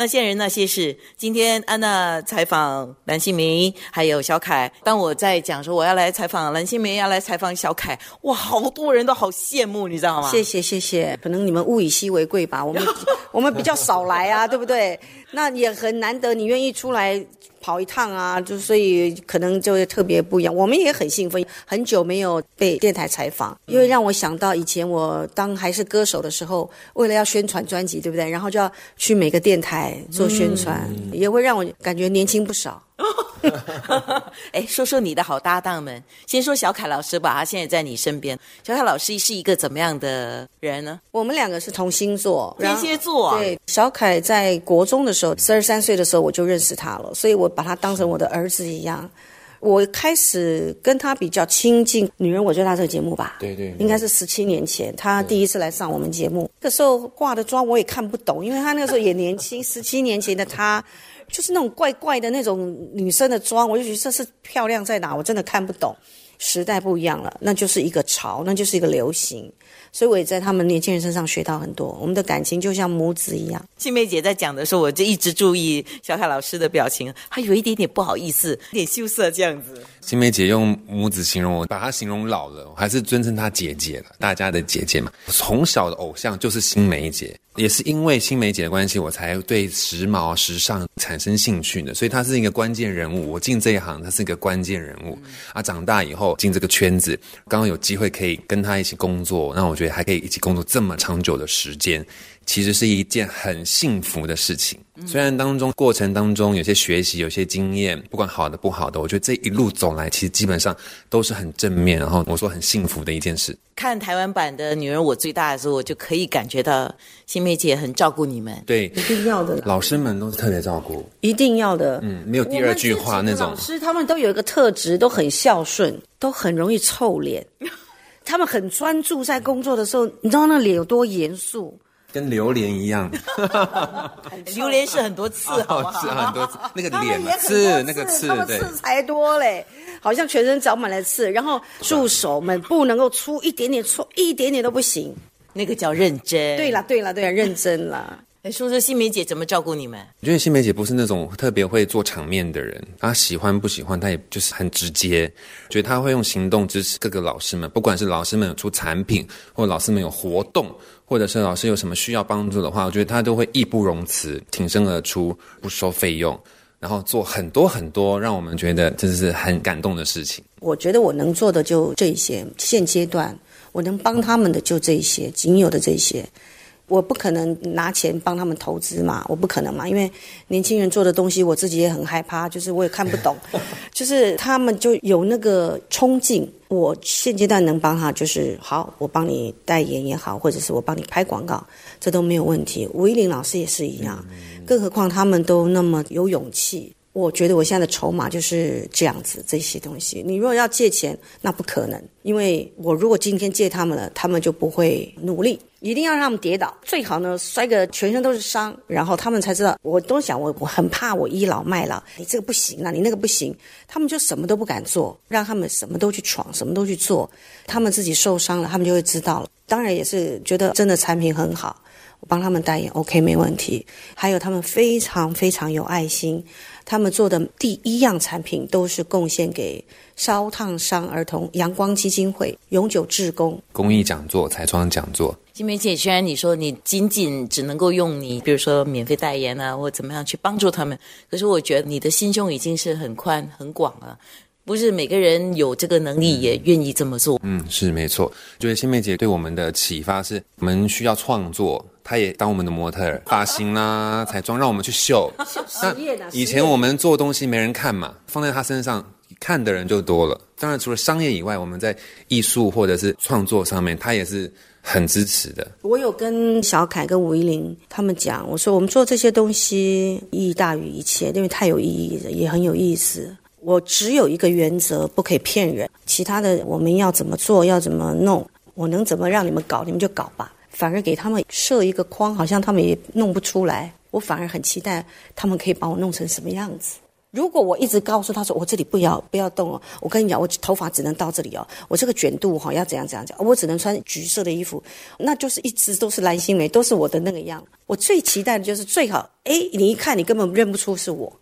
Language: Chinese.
那些人那些事，今天安娜采访蓝心明，还有小凯。当我在讲说我要来采访蓝心明，要来采访小凯，哇，好多人都好羡慕，你知道吗？谢谢谢谢，可能你们物以稀为贵吧，我们 我们比较少来啊，对不对？那也很难得，你愿意出来。跑一趟啊，就所以可能就会特别不一样。我们也很兴奋，很久没有被电台采访，因为让我想到以前我当还是歌手的时候，为了要宣传专辑，对不对？然后就要去每个电台做宣传，也会让我感觉年轻不少。哎，说说你的好搭档们。先说小凯老师吧，他现在在你身边。小凯老师是一个怎么样的人呢？我们两个是同星座，天蝎座。对，小凯在国中的时候，十二三岁的时候我就认识他了，所以我把他当成我的儿子一样。我开始跟他比较亲近，《女人我最大》这个节目吧，对对，应该是十七年前，他第一次来上我们节目，那时候化的妆我也看不懂，因为他那个时候也年轻，十七年前的他。就是那种怪怪的那种女生的妆，我就觉得这是漂亮在哪？我真的看不懂。时代不一样了，那就是一个潮，那就是一个流行。所以我也在他们年轻人身上学到很多。我们的感情就像母子一样。青梅姐在讲的时候，我就一直注意小凯老师的表情，他有一点点不好意思，有点羞涩这样子。青梅姐用母子形容我，把她形容老了，我还是尊称她姐姐了，大家的姐姐嘛。从小的偶像就是新梅姐，也是因为新梅姐的关系，我才对时髦时尚产生兴趣的。所以她是一个关键人物，我进这一行，她是一个关键人物。啊，长大以后进这个圈子，刚刚有机会可以跟她一起工作，那我。觉得还可以一起工作这么长久的时间，其实是一件很幸福的事情。虽然当中过程当中有些学习、有些经验，不管好的不好的，我觉得这一路走来，其实基本上都是很正面。然后我说很幸福的一件事。看台湾版的《女人我最大》的时候，我就可以感觉到新梅姐很照顾你们。对，一定要的。老师们都是特别照顾，一定要的。嗯，没有第二句话那种。老师他们都有一个特质，都很孝顺，都很容易臭脸。他们很专注在工作的时候，你知道那脸有多严肃？跟榴莲一样，榴莲是很多刺，是很多 那个脸刺，那个刺，他们刺才多嘞，好像全身长满了刺。然后助手们不能够出一点点错，一点点都不行，那个叫认真。对了，对了，对了，认真了。哎，说说新梅姐怎么照顾你们？我觉得新梅姐不是那种特别会做场面的人，她喜欢不喜欢，她也就是很直接。觉得她会用行动支持各个老师们，不管是老师们有出产品，或老师们有活动，或者是老师有什么需要帮助的话，我觉得她都会义不容辞，挺身而出，不收费用，然后做很多很多让我们觉得真的是很感动的事情。我觉得我能做的就这些，现阶段我能帮他们的就这些，仅有的这些。我不可能拿钱帮他们投资嘛，我不可能嘛，因为年轻人做的东西，我自己也很害怕，就是我也看不懂，就是他们就有那个冲劲。我现阶段能帮他，就是好，我帮你代言也好，或者是我帮你拍广告，这都没有问题。吴依林老师也是一样，更何况他们都那么有勇气。我觉得我现在的筹码就是这样子，这些东西。你如果要借钱，那不可能，因为我如果今天借他们了，他们就不会努力，一定要让他们跌倒，最好呢摔个全身都是伤，然后他们才知道。我都想，我我很怕我倚老卖老，你这个不行啊，你那个不行，他们就什么都不敢做，让他们什么都去闯，什么都去做，他们自己受伤了，他们就会知道了。当然也是觉得真的产品很好，我帮他们代言，OK 没问题。还有他们非常非常有爱心。他们做的第一样产品都是贡献给烧烫伤儿童阳光基金会永久志工公益讲座、彩妆讲座。金梅姐，虽然你说你仅仅只能够用你，比如说免费代言啊，或怎么样去帮助他们，可是我觉得你的心胸已经是很宽很广了。不是每个人有这个能力也愿意这么做。嗯，是没错。就是新梅姐对我们的启发是，我们需要创作，她也当我们的模特儿，发型啦、彩妆，让我们去秀。那以前我们做东西没人看嘛，放在她身上看的人就多了。当然，除了商业以外，我们在艺术或者是创作上面，她也是很支持的。我有跟小凯跟吴依林他们讲，我说我们做这些东西意义大于一切，因为太有意义了，也很有意思。我只有一个原则，不可以骗人。其他的我们要怎么做，要怎么弄，我能怎么让你们搞，你们就搞吧。反而给他们设一个框，好像他们也弄不出来。我反而很期待他们可以把我弄成什么样子。如果我一直告诉他说我这里不要不要动哦，我跟你讲，我头发只能到这里哦，我这个卷度哈要怎样怎样讲，我只能穿橘色的衣服，那就是一直都是蓝心湄，都是我的那个样。我最期待的就是最好，哎，你一看你根本认不出是我，